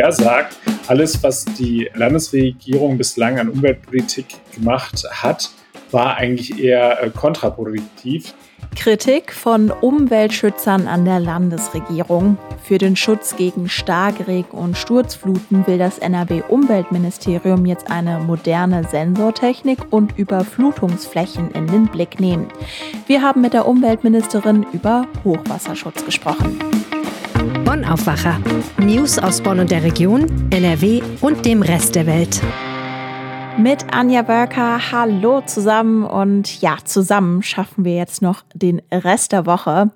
er sagt, alles, was die Landesregierung bislang an Umweltpolitik gemacht hat, war eigentlich eher äh, kontraproduktiv. Kritik von Umweltschützern an der Landesregierung. Für den Schutz gegen Starkregen und Sturzfluten will das NRW-Umweltministerium jetzt eine moderne Sensortechnik und Überflutungsflächen in den Blick nehmen. Wir haben mit der Umweltministerin über Hochwasserschutz gesprochen. Bonn Aufwacher. News aus Bonn und der Region, NRW und dem Rest der Welt mit Anja Wörker. Hallo zusammen und ja, zusammen schaffen wir jetzt noch den Rest der Woche.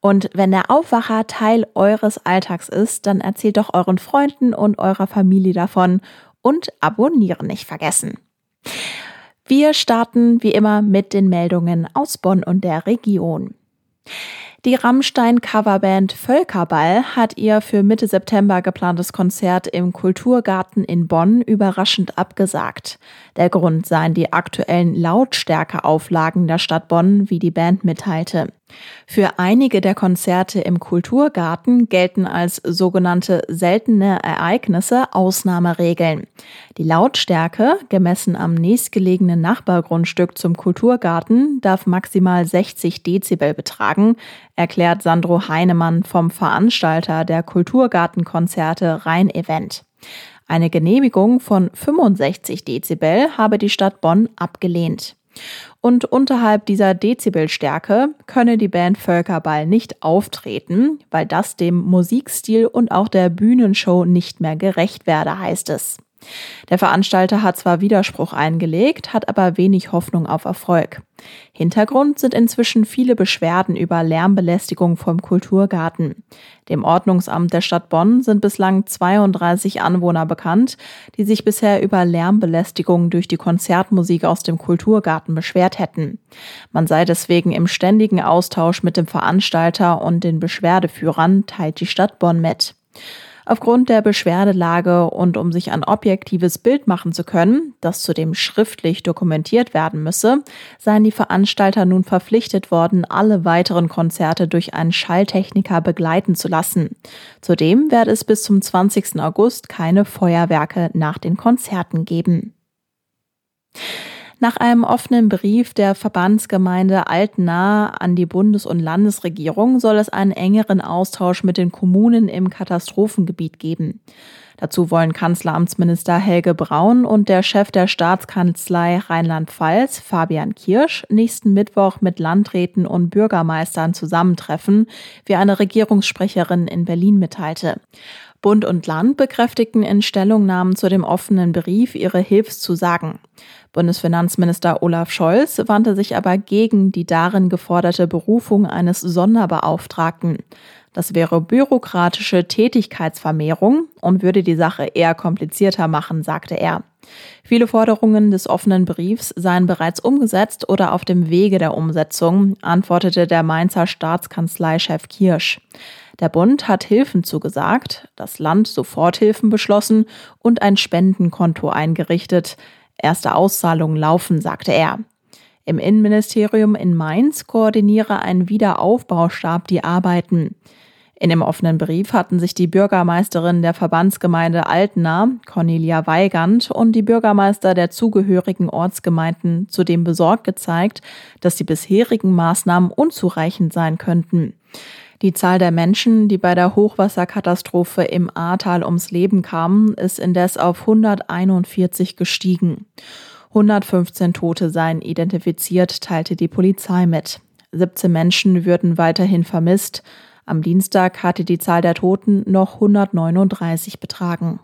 Und wenn der Aufwacher Teil eures Alltags ist, dann erzählt doch euren Freunden und eurer Familie davon und abonnieren nicht vergessen. Wir starten wie immer mit den Meldungen aus Bonn und der Region. Die Rammstein-Coverband Völkerball hat ihr für Mitte September geplantes Konzert im Kulturgarten in Bonn überraschend abgesagt. Der Grund seien die aktuellen Lautstärkeauflagen der Stadt Bonn, wie die Band mitteilte. Für einige der Konzerte im Kulturgarten gelten als sogenannte seltene Ereignisse Ausnahmeregeln. Die Lautstärke, gemessen am nächstgelegenen Nachbargrundstück zum Kulturgarten, darf maximal 60 Dezibel betragen, erklärt Sandro Heinemann vom Veranstalter der Kulturgartenkonzerte Rhein Event. Eine Genehmigung von 65 Dezibel habe die Stadt Bonn abgelehnt. Und unterhalb dieser Dezibelstärke könne die Band Völkerball nicht auftreten, weil das dem Musikstil und auch der Bühnenshow nicht mehr gerecht werde, heißt es. Der Veranstalter hat zwar Widerspruch eingelegt, hat aber wenig Hoffnung auf Erfolg. Hintergrund sind inzwischen viele Beschwerden über Lärmbelästigung vom Kulturgarten. Dem Ordnungsamt der Stadt Bonn sind bislang 32 Anwohner bekannt, die sich bisher über Lärmbelästigung durch die Konzertmusik aus dem Kulturgarten beschwert hätten. Man sei deswegen im ständigen Austausch mit dem Veranstalter und den Beschwerdeführern, teilt die Stadt Bonn mit. Aufgrund der Beschwerdelage und um sich ein objektives Bild machen zu können, das zudem schriftlich dokumentiert werden müsse, seien die Veranstalter nun verpflichtet worden, alle weiteren Konzerte durch einen Schalltechniker begleiten zu lassen. Zudem werde es bis zum 20. August keine Feuerwerke nach den Konzerten geben. Nach einem offenen Brief der Verbandsgemeinde Altena an die Bundes- und Landesregierung soll es einen engeren Austausch mit den Kommunen im Katastrophengebiet geben. Dazu wollen Kanzleramtsminister Helge Braun und der Chef der Staatskanzlei Rheinland-Pfalz, Fabian Kirsch, nächsten Mittwoch mit Landräten und Bürgermeistern zusammentreffen, wie eine Regierungssprecherin in Berlin mitteilte. Bund und Land bekräftigten in Stellungnahmen zu dem offenen Brief ihre Hilfszusagen. Bundesfinanzminister Olaf Scholz wandte sich aber gegen die darin geforderte Berufung eines Sonderbeauftragten. Das wäre bürokratische Tätigkeitsvermehrung und würde die Sache eher komplizierter machen, sagte er. Viele Forderungen des offenen Briefs seien bereits umgesetzt oder auf dem Wege der Umsetzung, antwortete der Mainzer Staatskanzleichef Kirsch. Der Bund hat Hilfen zugesagt, das Land Soforthilfen beschlossen und ein Spendenkonto eingerichtet. Erste Auszahlungen laufen, sagte er. Im Innenministerium in Mainz koordiniere ein Wiederaufbaustab die Arbeiten. In dem offenen Brief hatten sich die Bürgermeisterin der Verbandsgemeinde Altena, Cornelia Weigand, und die Bürgermeister der zugehörigen Ortsgemeinden zudem besorgt gezeigt, dass die bisherigen Maßnahmen unzureichend sein könnten. Die Zahl der Menschen, die bei der Hochwasserkatastrophe im Ahrtal ums Leben kamen, ist indes auf 141 gestiegen. 115 Tote seien identifiziert, teilte die Polizei mit. 17 Menschen würden weiterhin vermisst. Am Dienstag hatte die Zahl der Toten noch 139 betragen.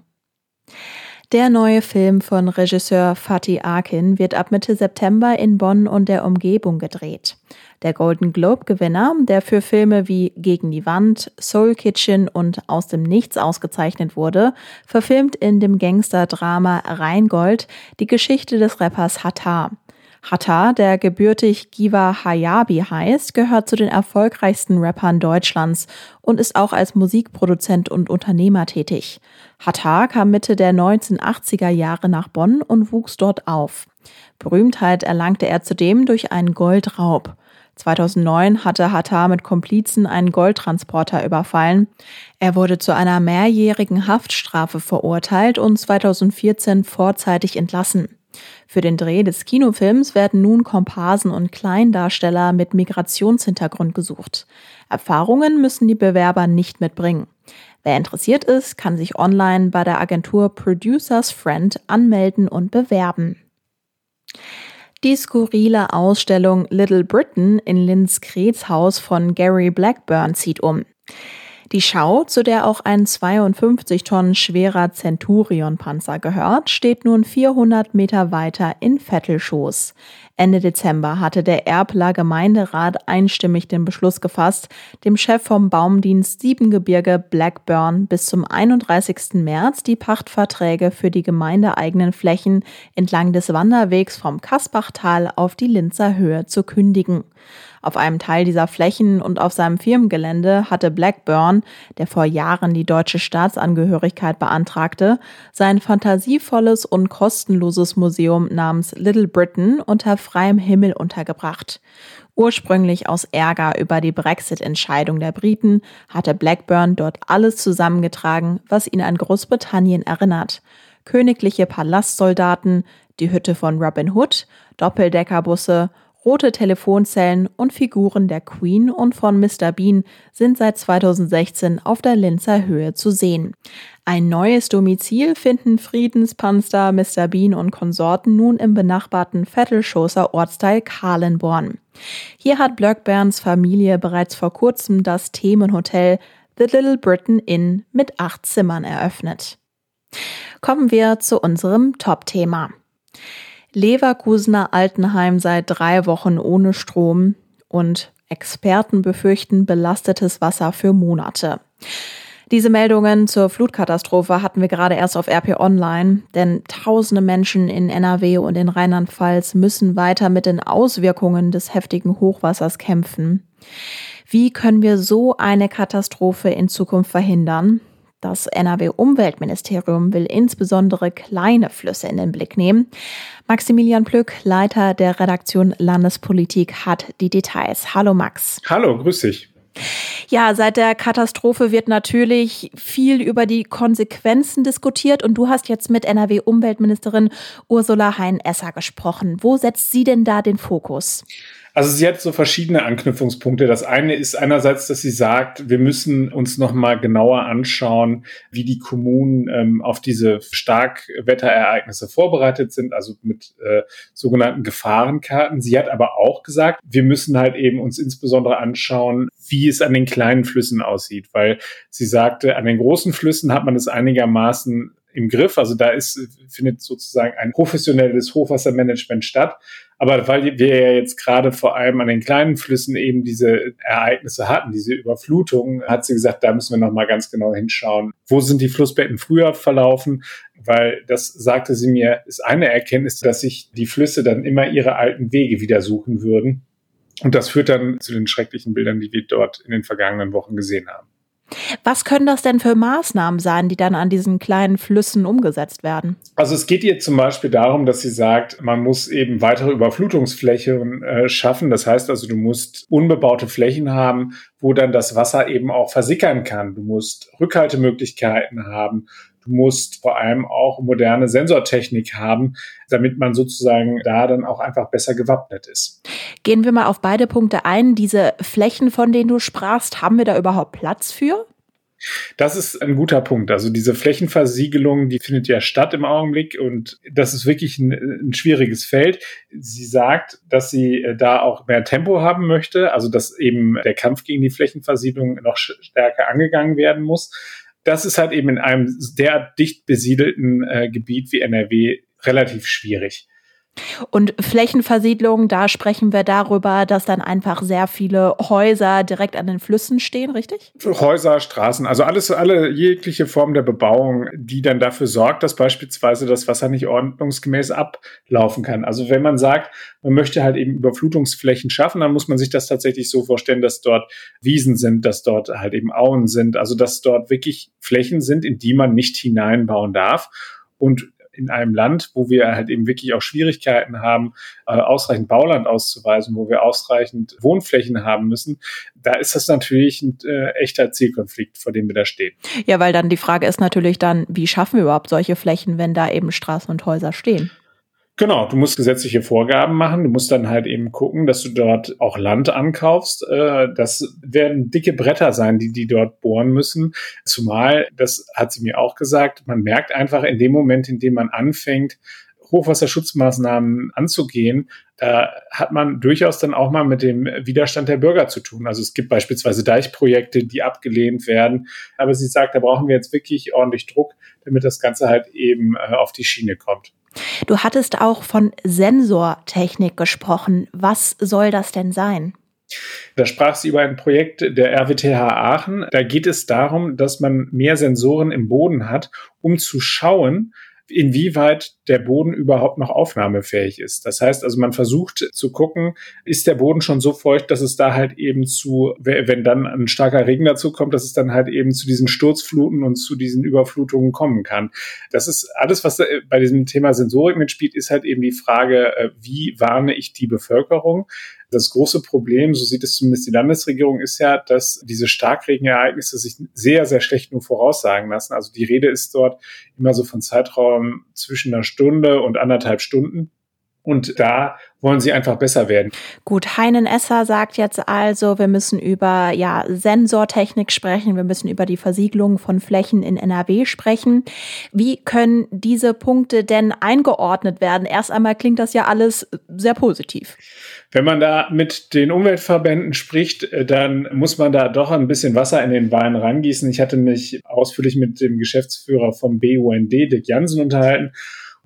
Der neue Film von Regisseur Fatih Akin wird ab Mitte September in Bonn und der Umgebung gedreht. Der Golden Globe-Gewinner, der für Filme wie Gegen die Wand, Soul Kitchen und Aus dem Nichts ausgezeichnet wurde, verfilmt in dem Gangster-Drama Rheingold die Geschichte des Rappers Hattar. Hatta, der gebürtig Giva Hayabi heißt, gehört zu den erfolgreichsten Rappern Deutschlands und ist auch als Musikproduzent und Unternehmer tätig. Hatta kam Mitte der 1980er Jahre nach Bonn und wuchs dort auf. Berühmtheit erlangte er zudem durch einen Goldraub. 2009 hatte Hattar mit Komplizen einen Goldtransporter überfallen. Er wurde zu einer mehrjährigen Haftstrafe verurteilt und 2014 vorzeitig entlassen. Für den Dreh des Kinofilms werden nun Komparsen und Kleindarsteller mit Migrationshintergrund gesucht. Erfahrungen müssen die Bewerber nicht mitbringen. Wer interessiert ist, kann sich online bei der Agentur Producers Friend anmelden und bewerben. Die skurrile Ausstellung Little Britain in Linz Haus von Gary Blackburn zieht um. Die Schau, zu der auch ein 52 Tonnen schwerer Centurion-Panzer gehört, steht nun 400 Meter weiter in Vettelschoß. Ende Dezember hatte der Erbler Gemeinderat einstimmig den Beschluss gefasst, dem Chef vom Baumdienst Siebengebirge Blackburn bis zum 31. März die Pachtverträge für die gemeindeeigenen Flächen entlang des Wanderwegs vom Kasbachtal auf die Linzer Höhe zu kündigen. Auf einem Teil dieser Flächen und auf seinem Firmengelände hatte Blackburn, der vor Jahren die deutsche Staatsangehörigkeit beantragte, sein fantasievolles und kostenloses Museum namens Little Britain unter freiem Himmel untergebracht. Ursprünglich aus Ärger über die Brexit-Entscheidung der Briten hatte Blackburn dort alles zusammengetragen, was ihn an Großbritannien erinnert. Königliche Palastsoldaten, die Hütte von Robin Hood, Doppeldeckerbusse rote Telefonzellen und Figuren der Queen und von Mr. Bean sind seit 2016 auf der Linzer Höhe zu sehen. Ein neues Domizil finden Friedenspanzer Mr. Bean und Konsorten nun im benachbarten Vettelschoßer Ortsteil Kahlenborn. Hier hat Blackburns Familie bereits vor kurzem das Themenhotel The Little Britain Inn mit acht Zimmern eröffnet. Kommen wir zu unserem Top-Thema. Leverkusener Altenheim seit drei Wochen ohne Strom und Experten befürchten belastetes Wasser für Monate. Diese Meldungen zur Flutkatastrophe hatten wir gerade erst auf RP Online, denn tausende Menschen in NRW und in Rheinland-Pfalz müssen weiter mit den Auswirkungen des heftigen Hochwassers kämpfen. Wie können wir so eine Katastrophe in Zukunft verhindern? Das NRW-Umweltministerium will insbesondere kleine Flüsse in den Blick nehmen. Maximilian Plück, Leiter der Redaktion Landespolitik, hat die Details. Hallo Max. Hallo, grüß dich. Ja, seit der Katastrophe wird natürlich viel über die Konsequenzen diskutiert und du hast jetzt mit NRW-Umweltministerin Ursula Hein-Esser gesprochen. Wo setzt sie denn da den Fokus? Also sie hat so verschiedene Anknüpfungspunkte. Das eine ist einerseits, dass sie sagt, wir müssen uns noch mal genauer anschauen, wie die Kommunen ähm, auf diese Starkwetterereignisse vorbereitet sind, also mit äh, sogenannten Gefahrenkarten. Sie hat aber auch gesagt, wir müssen halt eben uns insbesondere anschauen, wie es an den kleinen Flüssen aussieht, weil sie sagte, an den großen Flüssen hat man es einigermaßen im Griff. Also da ist, findet sozusagen ein professionelles Hochwassermanagement statt. Aber weil wir ja jetzt gerade vor allem an den kleinen Flüssen eben diese Ereignisse hatten, diese Überflutungen, hat sie gesagt, da müssen wir nochmal ganz genau hinschauen. Wo sind die Flussbetten früher verlaufen? Weil das sagte sie mir, ist eine Erkenntnis, dass sich die Flüsse dann immer ihre alten Wege wieder suchen würden. Und das führt dann zu den schrecklichen Bildern, die wir dort in den vergangenen Wochen gesehen haben. Was können das denn für Maßnahmen sein, die dann an diesen kleinen Flüssen umgesetzt werden? Also es geht ihr zum Beispiel darum, dass sie sagt, man muss eben weitere Überflutungsflächen äh, schaffen. Das heißt also, du musst unbebaute Flächen haben, wo dann das Wasser eben auch versickern kann. Du musst Rückhaltemöglichkeiten haben. Du musst vor allem auch moderne Sensortechnik haben, damit man sozusagen da dann auch einfach besser gewappnet ist. Gehen wir mal auf beide Punkte ein. Diese Flächen, von denen du sprachst, haben wir da überhaupt Platz für? Das ist ein guter Punkt. Also diese Flächenversiegelung, die findet ja statt im Augenblick und das ist wirklich ein, ein, schwieriges Feld. Sie sagt, dass sie äh, da auch mehr Tempo haben möchte, also dass eben der Kampf gegen die Flächenversiegelung noch stärker angegangen werden muss das ist halt eben in einem der dicht besiedelten äh, Gebiet wie NRW relativ schwierig. Und Flächenversiedlung, da sprechen wir darüber, dass dann einfach sehr viele Häuser direkt an den Flüssen stehen, richtig? Häuser, Straßen, also alles, alle jegliche Form der Bebauung, die dann dafür sorgt, dass beispielsweise das Wasser nicht ordnungsgemäß ablaufen kann. Also wenn man sagt, man möchte halt eben Überflutungsflächen schaffen, dann muss man sich das tatsächlich so vorstellen, dass dort Wiesen sind, dass dort halt eben Auen sind, also dass dort wirklich Flächen sind, in die man nicht hineinbauen darf. Und in einem Land, wo wir halt eben wirklich auch Schwierigkeiten haben, äh, ausreichend Bauland auszuweisen, wo wir ausreichend Wohnflächen haben müssen, da ist das natürlich ein äh, echter Zielkonflikt, vor dem wir da stehen. Ja, weil dann die Frage ist natürlich dann, wie schaffen wir überhaupt solche Flächen, wenn da eben Straßen und Häuser stehen? Genau, du musst gesetzliche Vorgaben machen. Du musst dann halt eben gucken, dass du dort auch Land ankaufst. Äh, das werden dicke Bretter sein, die die dort bohren müssen. Zumal, das hat sie mir auch gesagt, man merkt einfach in dem Moment, in dem man anfängt, Hochwasserschutzmaßnahmen anzugehen, da hat man durchaus dann auch mal mit dem Widerstand der Bürger zu tun. Also es gibt beispielsweise Deichprojekte, die abgelehnt werden. Aber sie sagt, da brauchen wir jetzt wirklich ordentlich Druck, damit das Ganze halt eben äh, auf die Schiene kommt. Du hattest auch von Sensortechnik gesprochen. Was soll das denn sein? Da sprach sie über ein Projekt der RWTH Aachen. Da geht es darum, dass man mehr Sensoren im Boden hat, um zu schauen, inwieweit der Boden überhaupt noch aufnahmefähig ist. Das heißt also, man versucht zu gucken, ist der Boden schon so feucht, dass es da halt eben zu, wenn dann ein starker Regen dazu kommt, dass es dann halt eben zu diesen Sturzfluten und zu diesen Überflutungen kommen kann. Das ist alles, was bei diesem Thema Sensorik mitspielt, ist halt eben die Frage, äh, wie warne ich die Bevölkerung? Das große Problem, so sieht es zumindest die Landesregierung, ist ja, dass diese Starkregenereignisse sich sehr, sehr schlecht nur voraussagen lassen. Also die Rede ist dort immer so von Zeitraum zwischen einer Stunde und anderthalb Stunden. Und da wollen sie einfach besser werden. Gut, Heinen Esser sagt jetzt also, wir müssen über ja, Sensortechnik sprechen, wir müssen über die Versiegelung von Flächen in NRW sprechen. Wie können diese Punkte denn eingeordnet werden? Erst einmal klingt das ja alles sehr positiv. Wenn man da mit den Umweltverbänden spricht, äh, dann muss man da doch ein bisschen Wasser in den Wein rangießen. Ich hatte mich ausführlich mit dem Geschäftsführer vom BUND, Dick Jansen, unterhalten.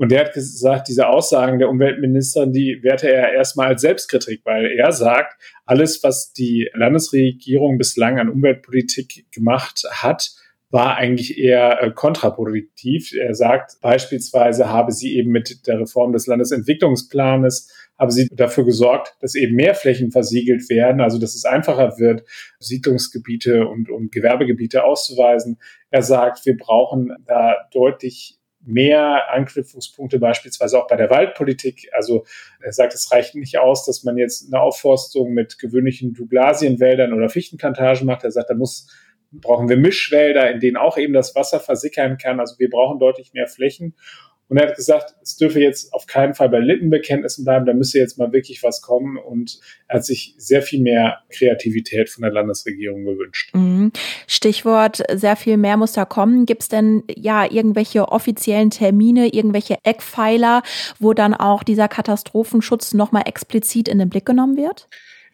Und der hat gesagt, diese Aussagen der Umweltministerin, die werte er erstmal als Selbstkritik, weil er sagt, alles, was die Landesregierung bislang an Umweltpolitik gemacht hat, war eigentlich eher äh, kontraproduktiv. Er sagt beispielsweise, habe sie eben mit der Reform des Landesentwicklungsplanes, habe sie dafür gesorgt, dass eben mehr Flächen versiegelt werden, also dass es einfacher wird, Siedlungsgebiete und, und Gewerbegebiete auszuweisen. Er sagt, wir brauchen da deutlich mehr Anknüpfungspunkte beispielsweise auch bei der Waldpolitik. Also er sagt, es reicht nicht aus, dass man jetzt eine Aufforstung mit gewöhnlichen Douglasienwäldern oder Fichtenplantagen macht. Er sagt, da muss brauchen wir Mischwälder, in denen auch eben das Wasser versickern kann. Also wir brauchen deutlich mehr Flächen. Und er hat gesagt, es dürfe jetzt auf keinen Fall bei Lippenbekenntnissen bleiben, da müsse jetzt mal wirklich was kommen. Und er hat sich sehr viel mehr Kreativität von der Landesregierung gewünscht. Mhm. Stichwort, sehr viel mehr muss da kommen. Gibt es denn ja irgendwelche offiziellen Termine, irgendwelche Eckpfeiler, wo dann auch dieser Katastrophenschutz nochmal explizit in den Blick genommen wird?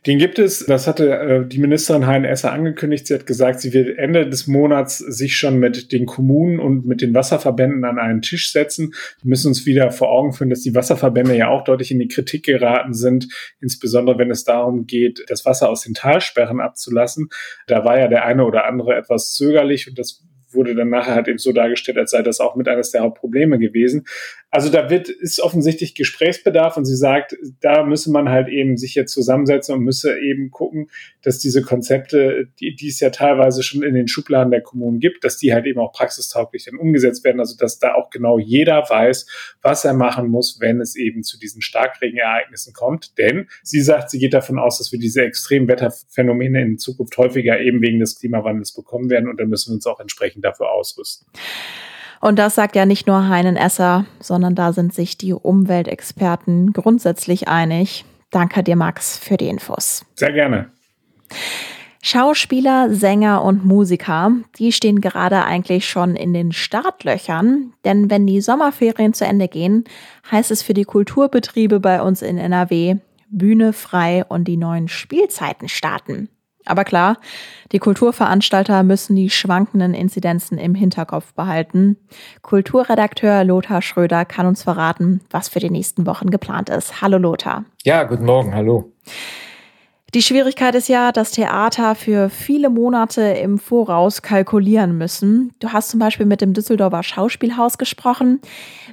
Den gibt es, das hatte äh, die Ministerin Hein Esser angekündigt. Sie hat gesagt, sie wird Ende des Monats sich schon mit den Kommunen und mit den Wasserverbänden an einen Tisch setzen. Wir müssen uns wieder vor Augen führen, dass die Wasserverbände ja auch deutlich in die Kritik geraten sind, insbesondere wenn es darum geht, das Wasser aus den Talsperren abzulassen. Da war ja der eine oder andere etwas zögerlich und das wurde dann nachher halt eben so dargestellt, als sei das auch mit eines der Hauptprobleme gewesen. Also da wird, ist offensichtlich Gesprächsbedarf und sie sagt, da müsse man halt eben sich jetzt zusammensetzen und müsse eben gucken, dass diese Konzepte, die, die es ja teilweise schon in den Schubladen der Kommunen gibt, dass die halt eben auch praxistauglich dann umgesetzt werden. Also dass da auch genau jeder weiß, was er machen muss, wenn es eben zu diesen Starkregenereignissen kommt. Denn sie sagt, sie geht davon aus, dass wir diese extremen Wetterphänomene in Zukunft häufiger eben wegen des Klimawandels bekommen werden und dann müssen wir uns auch entsprechend dafür ausrüsten. Und das sagt ja nicht nur Heinen Esser, sondern da sind sich die Umweltexperten grundsätzlich einig. Danke dir, Max, für die Infos. Sehr gerne. Schauspieler, Sänger und Musiker, die stehen gerade eigentlich schon in den Startlöchern, denn wenn die Sommerferien zu Ende gehen, heißt es für die Kulturbetriebe bei uns in NRW Bühne frei und die neuen Spielzeiten starten. Aber klar, die Kulturveranstalter müssen die schwankenden Inzidenzen im Hinterkopf behalten. Kulturredakteur Lothar Schröder kann uns verraten, was für die nächsten Wochen geplant ist. Hallo Lothar. Ja, guten Morgen, hallo. Die Schwierigkeit ist ja, dass Theater für viele Monate im Voraus kalkulieren müssen. Du hast zum Beispiel mit dem Düsseldorfer Schauspielhaus gesprochen.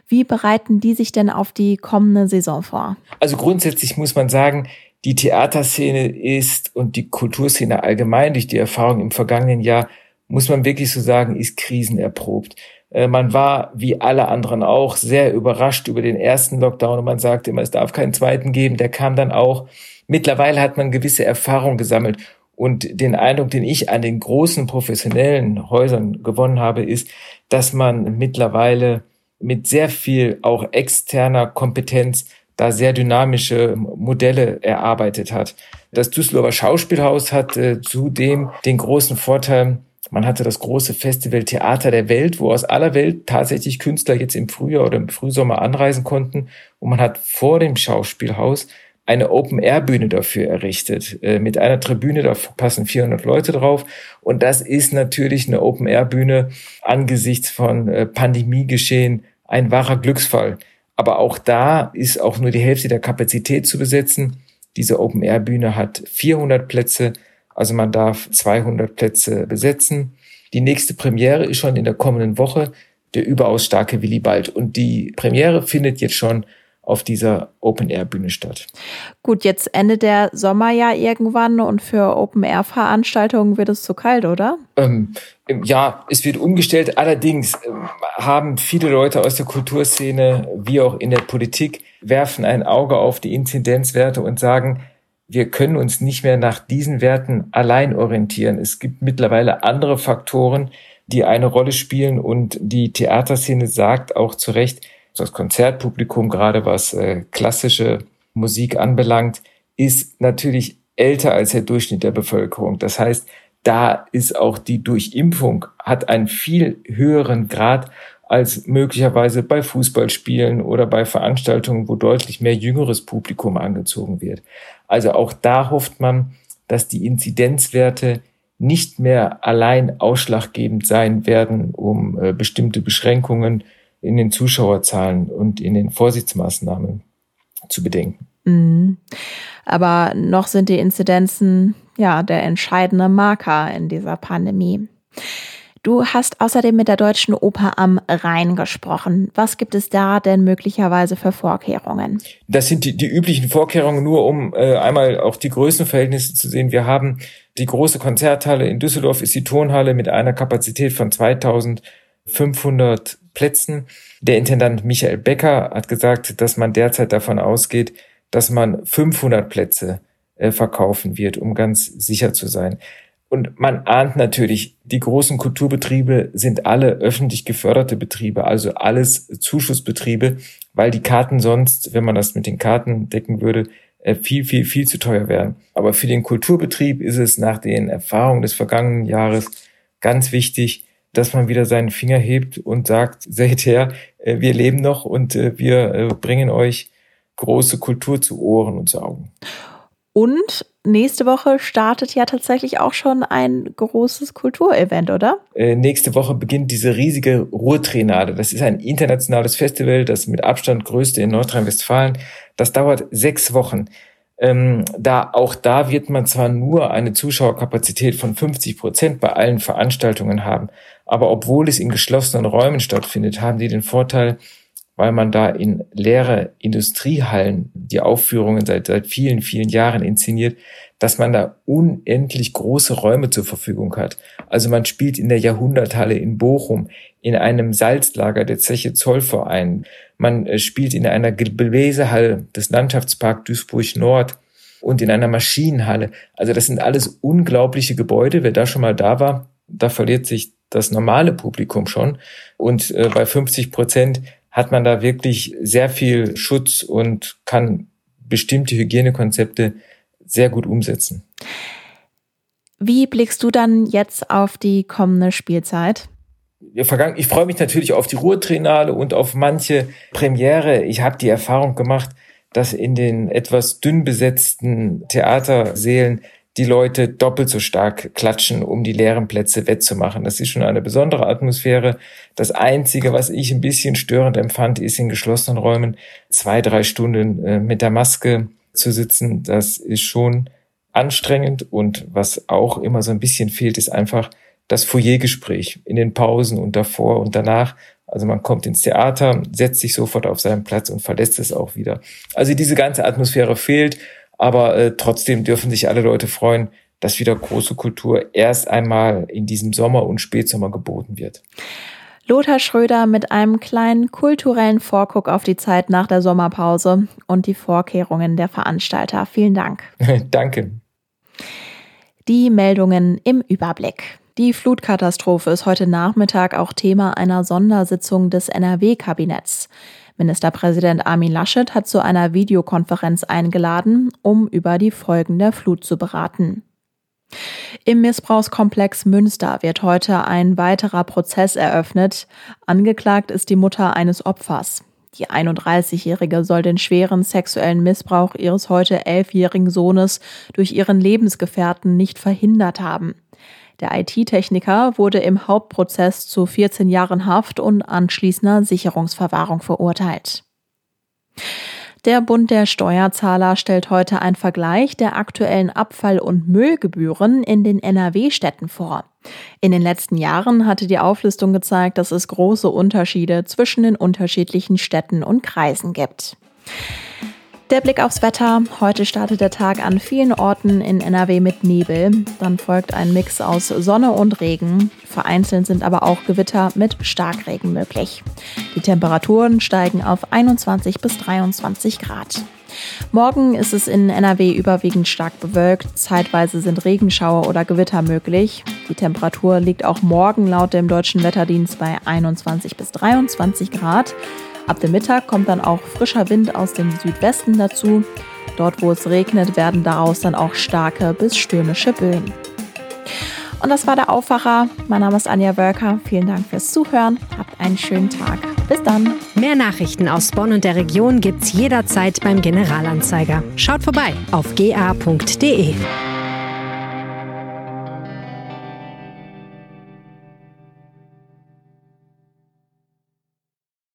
Wie bereiten die sich denn auf die kommende Saison vor? Also grundsätzlich muss man sagen, die Theaterszene ist und die Kulturszene allgemein durch die Erfahrung im vergangenen Jahr, muss man wirklich so sagen, ist krisenerprobt. Äh, man war, wie alle anderen auch, sehr überrascht über den ersten Lockdown und man sagte immer, es darf keinen zweiten geben. Der kam dann auch. Mittlerweile hat man gewisse Erfahrung gesammelt und den Eindruck, den ich an den großen professionellen Häusern gewonnen habe, ist, dass man mittlerweile mit sehr viel auch externer Kompetenz da sehr dynamische Modelle erarbeitet hat. Das Düsseldorfer Schauspielhaus hat äh, zudem den großen Vorteil, man hatte das große Festival Theater der Welt, wo aus aller Welt tatsächlich Künstler jetzt im Frühjahr oder im Frühsommer anreisen konnten. Und man hat vor dem Schauspielhaus eine Open-Air-Bühne dafür errichtet. Äh, mit einer Tribüne, da passen 400 Leute drauf. Und das ist natürlich eine Open-Air-Bühne angesichts von äh, Pandemiegeschehen ein wahrer Glücksfall. Aber auch da ist auch nur die Hälfte der Kapazität zu besetzen. Diese Open-Air-Bühne hat 400 Plätze, also man darf 200 Plätze besetzen. Die nächste Premiere ist schon in der kommenden Woche der überaus starke Willy Bald. Und die Premiere findet jetzt schon auf dieser Open-Air-Bühne statt. Gut, jetzt endet der Sommer ja irgendwann und für Open-Air-Veranstaltungen wird es zu kalt, oder? Ähm, ja, es wird umgestellt. Allerdings ähm, haben viele Leute aus der Kulturszene wie auch in der Politik werfen ein Auge auf die Inzidenzwerte und sagen, wir können uns nicht mehr nach diesen Werten allein orientieren. Es gibt mittlerweile andere Faktoren, die eine Rolle spielen und die Theaterszene sagt auch zu Recht, das Konzertpublikum, gerade was äh, klassische Musik anbelangt, ist natürlich älter als der Durchschnitt der Bevölkerung. Das heißt, da ist auch die Durchimpfung hat einen viel höheren Grad als möglicherweise bei Fußballspielen oder bei Veranstaltungen, wo deutlich mehr jüngeres Publikum angezogen wird. Also auch da hofft man, dass die Inzidenzwerte nicht mehr allein ausschlaggebend sein werden, um äh, bestimmte Beschränkungen in den Zuschauerzahlen und in den Vorsichtsmaßnahmen zu bedenken. Mhm. Aber noch sind die Inzidenzen ja der entscheidende Marker in dieser Pandemie. Du hast außerdem mit der Deutschen Oper am Rhein gesprochen. Was gibt es da denn möglicherweise für Vorkehrungen? Das sind die, die üblichen Vorkehrungen, nur um äh, einmal auch die Größenverhältnisse zu sehen. Wir haben die große Konzerthalle in Düsseldorf, ist die Tonhalle mit einer Kapazität von 2500 Plätzen. Der Intendant Michael Becker hat gesagt, dass man derzeit davon ausgeht, dass man 500 Plätze äh, verkaufen wird, um ganz sicher zu sein. Und man ahnt natürlich, die großen Kulturbetriebe sind alle öffentlich geförderte Betriebe, also alles Zuschussbetriebe, weil die Karten sonst, wenn man das mit den Karten decken würde, äh, viel, viel, viel zu teuer wären. Aber für den Kulturbetrieb ist es nach den Erfahrungen des vergangenen Jahres ganz wichtig, dass man wieder seinen Finger hebt und sagt, seht her, äh, wir leben noch und äh, wir äh, bringen euch große Kultur zu Ohren und zu Augen. Und nächste Woche startet ja tatsächlich auch schon ein großes Kulturevent, oder? Äh, nächste Woche beginnt diese riesige Ruhrtriennale. Das ist ein internationales Festival, das mit Abstand größte in Nordrhein-Westfalen. Das dauert sechs Wochen. Ähm, da auch da wird man zwar nur eine Zuschauerkapazität von 50 Prozent bei allen Veranstaltungen haben, aber obwohl es in geschlossenen Räumen stattfindet, haben die den Vorteil, weil man da in leere Industriehallen die Aufführungen seit, seit vielen, vielen Jahren inszeniert, dass man da unendlich große Räume zur Verfügung hat. Also man spielt in der Jahrhunderthalle in Bochum, in einem Salzlager der Zeche Zollverein. Man äh, spielt in einer Gebläsehalle des Landschaftspark Duisburg Nord und in einer Maschinenhalle. Also das sind alles unglaubliche Gebäude. Wer da schon mal da war, da verliert sich das normale Publikum schon. Und äh, bei 50 Prozent hat man da wirklich sehr viel Schutz und kann bestimmte Hygienekonzepte sehr gut umsetzen. Wie blickst du dann jetzt auf die kommende Spielzeit? Ich freue mich natürlich auf die Ruhrtriennale und auf manche Premiere. Ich habe die Erfahrung gemacht, dass in den etwas dünn besetzten Theatersälen die Leute doppelt so stark klatschen, um die leeren Plätze wettzumachen. Das ist schon eine besondere Atmosphäre. Das Einzige, was ich ein bisschen störend empfand, ist in geschlossenen Räumen zwei, drei Stunden äh, mit der Maske zu sitzen. Das ist schon anstrengend und was auch immer so ein bisschen fehlt, ist einfach das Foyergespräch in den Pausen und davor und danach. Also man kommt ins Theater, setzt sich sofort auf seinen Platz und verlässt es auch wieder. Also diese ganze Atmosphäre fehlt aber äh, trotzdem dürfen sich alle Leute freuen, dass wieder große Kultur erst einmal in diesem Sommer und Spätsommer geboten wird. Lothar Schröder mit einem kleinen kulturellen Vorguck auf die Zeit nach der Sommerpause und die Vorkehrungen der Veranstalter. Vielen Dank. Danke. Die Meldungen im Überblick. Die Flutkatastrophe ist heute Nachmittag auch Thema einer Sondersitzung des NRW-Kabinetts. Ministerpräsident Armin Laschet hat zu einer Videokonferenz eingeladen, um über die Folgen der Flut zu beraten. Im Missbrauchskomplex Münster wird heute ein weiterer Prozess eröffnet. Angeklagt ist die Mutter eines Opfers. Die 31-Jährige soll den schweren sexuellen Missbrauch ihres heute elfjährigen Sohnes durch ihren Lebensgefährten nicht verhindert haben. Der IT-Techniker wurde im Hauptprozess zu 14 Jahren Haft und anschließender Sicherungsverwahrung verurteilt. Der Bund der Steuerzahler stellt heute einen Vergleich der aktuellen Abfall- und Müllgebühren in den NRW-Städten vor. In den letzten Jahren hatte die Auflistung gezeigt, dass es große Unterschiede zwischen den unterschiedlichen Städten und Kreisen gibt. Der Blick aufs Wetter. Heute startet der Tag an vielen Orten in NRW mit Nebel. Dann folgt ein Mix aus Sonne und Regen. Vereinzelt sind aber auch Gewitter mit Starkregen möglich. Die Temperaturen steigen auf 21 bis 23 Grad. Morgen ist es in NRW überwiegend stark bewölkt. Zeitweise sind Regenschauer oder Gewitter möglich. Die Temperatur liegt auch morgen laut dem deutschen Wetterdienst bei 21 bis 23 Grad. Ab dem Mittag kommt dann auch frischer Wind aus dem Südwesten dazu. Dort, wo es regnet, werden daraus dann auch starke bis stürmische Böen. Und das war der Aufwacher. Mein Name ist Anja Wölker. Vielen Dank fürs Zuhören. Habt einen schönen Tag. Bis dann. Mehr Nachrichten aus Bonn und der Region gibt's jederzeit beim Generalanzeiger. Schaut vorbei auf ga.de.